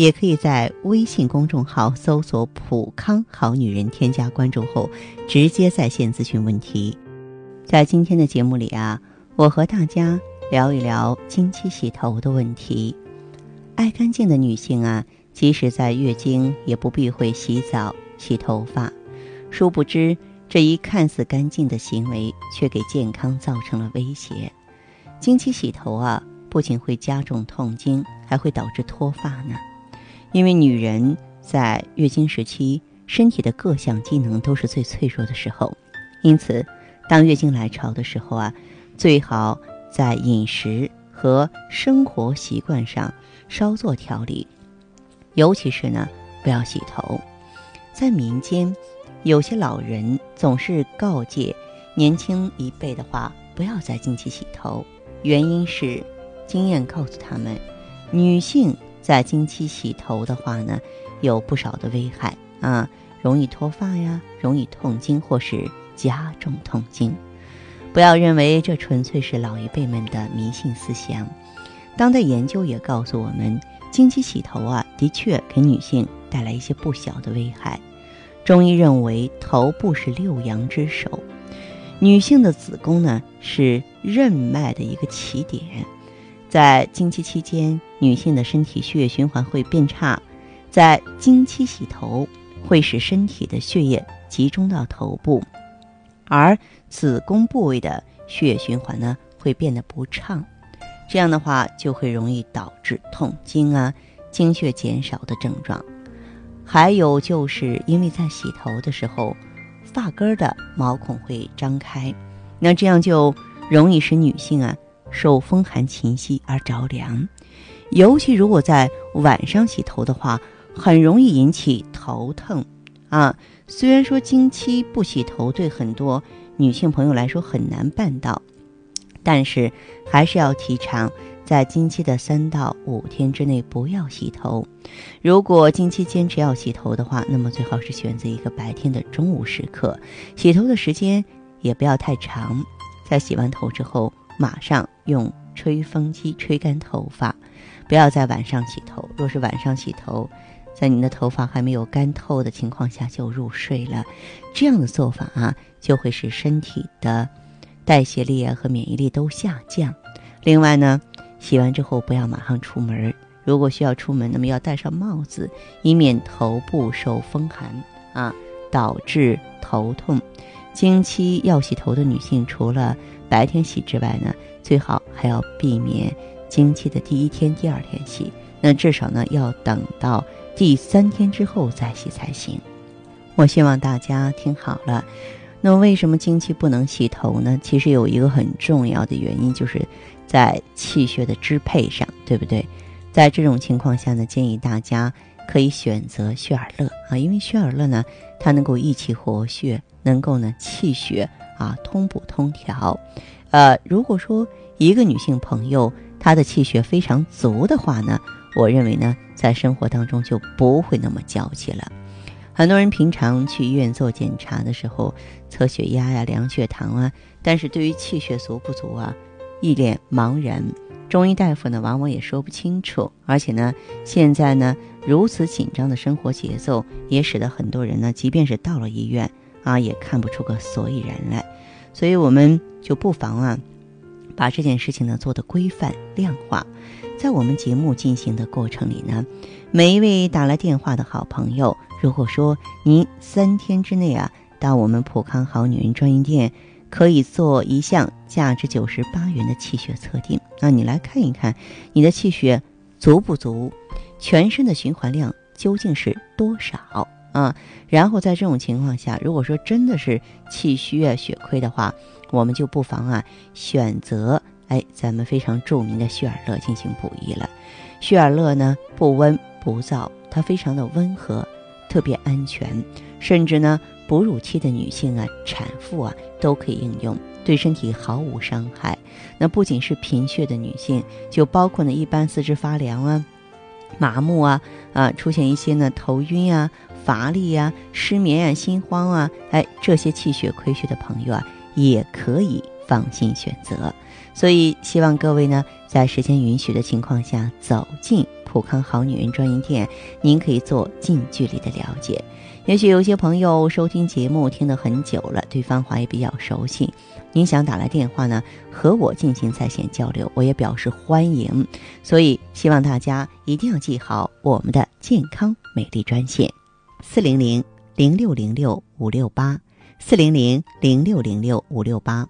也可以在微信公众号搜索“普康好女人”，添加关注后，直接在线咨询问题。在今天的节目里啊，我和大家聊一聊经期洗头的问题。爱干净的女性啊，即使在月经也不避讳洗澡、洗头发。殊不知，这一看似干净的行为，却给健康造成了威胁。经期洗头啊，不仅会加重痛经，还会导致脱发呢。因为女人在月经时期，身体的各项机能都是最脆弱的时候，因此，当月经来潮的时候啊，最好在饮食和生活习惯上稍作调理，尤其是呢，不要洗头。在民间，有些老人总是告诫年轻一辈的话，不要在经期洗头，原因是经验告诉他们，女性。在经期洗头的话呢，有不少的危害啊，容易脱发呀，容易痛经或是加重痛经。不要认为这纯粹是老一辈们的迷信思想。当代研究也告诉我们，经期洗头啊，的确给女性带来一些不小的危害。中医认为，头部是六阳之首，女性的子宫呢是任脉的一个起点。在经期期间，女性的身体血液循环会变差，在经期洗头会使身体的血液集中到头部，而子宫部位的血液循环呢会变得不畅，这样的话就会容易导致痛经啊、经血减少的症状。还有就是因为在洗头的时候，发根的毛孔会张开，那这样就容易使女性啊。受风寒侵袭而着凉，尤其如果在晚上洗头的话，很容易引起头疼啊。虽然说经期不洗头对很多女性朋友来说很难办到，但是还是要提倡在经期的三到五天之内不要洗头。如果经期坚持要洗头的话，那么最好是选择一个白天的中午时刻，洗头的时间也不要太长。在洗完头之后。马上用吹风机吹干头发，不要在晚上洗头。若是晚上洗头，在您的头发还没有干透的情况下就入睡了，这样的做法啊，就会使身体的代谢力啊和免疫力都下降。另外呢，洗完之后不要马上出门，如果需要出门，那么要戴上帽子，以免头部受风寒啊导致头痛。经期要洗头的女性，除了白天洗之外呢，最好还要避免经期的第一天、第二天洗。那至少呢，要等到第三天之后再洗才行。我希望大家听好了。那为什么经期不能洗头呢？其实有一个很重要的原因，就是在气血的支配上，对不对？在这种情况下呢，建议大家可以选择血尔乐啊，因为血尔乐呢，它能够益气活血，能够呢气血。啊，通补通调，呃，如果说一个女性朋友她的气血非常足的话呢，我认为呢，在生活当中就不会那么娇气了。很多人平常去医院做检查的时候，测血压呀、量血糖啊，但是对于气血足不足啊，一脸茫然。中医大夫呢，往往也说不清楚。而且呢，现在呢，如此紧张的生活节奏，也使得很多人呢，即便是到了医院。啊，也看不出个所以然来，所以我们就不妨啊，把这件事情呢做的规范量化。在我们节目进行的过程里呢，每一位打来电话的好朋友，如果说您三天之内啊，到我们普康好女人专营店，可以做一项价值九十八元的气血测定，那你来看一看你的气血足不足，全身的循环量究竟是多少。啊，然后在这种情况下，如果说真的是气虚啊、血亏的话，我们就不妨啊选择哎咱们非常著名的血尔乐进行补益了。血尔乐呢不温不燥，它非常的温和，特别安全，甚至呢，哺乳期的女性啊、产妇啊都可以应用，对身体毫无伤害。那不仅是贫血的女性，就包括呢一般四肢发凉啊、麻木啊啊，出现一些呢头晕啊、乏力啊、失眠啊、心慌啊，哎，这些气血亏虚的朋友啊，也可以放心选择。所以，希望各位呢，在时间允许的情况下，走进普康好女人专营店，您可以做近距离的了解。也许有些朋友收听节目听得很久了，对芳华也比较熟悉，您想打来电话呢，和我进行在线交流，我也表示欢迎。所以，希望大家一定要记好我们的健康美丽专线：四零零零六零六五六八，四零零零六零六五六八。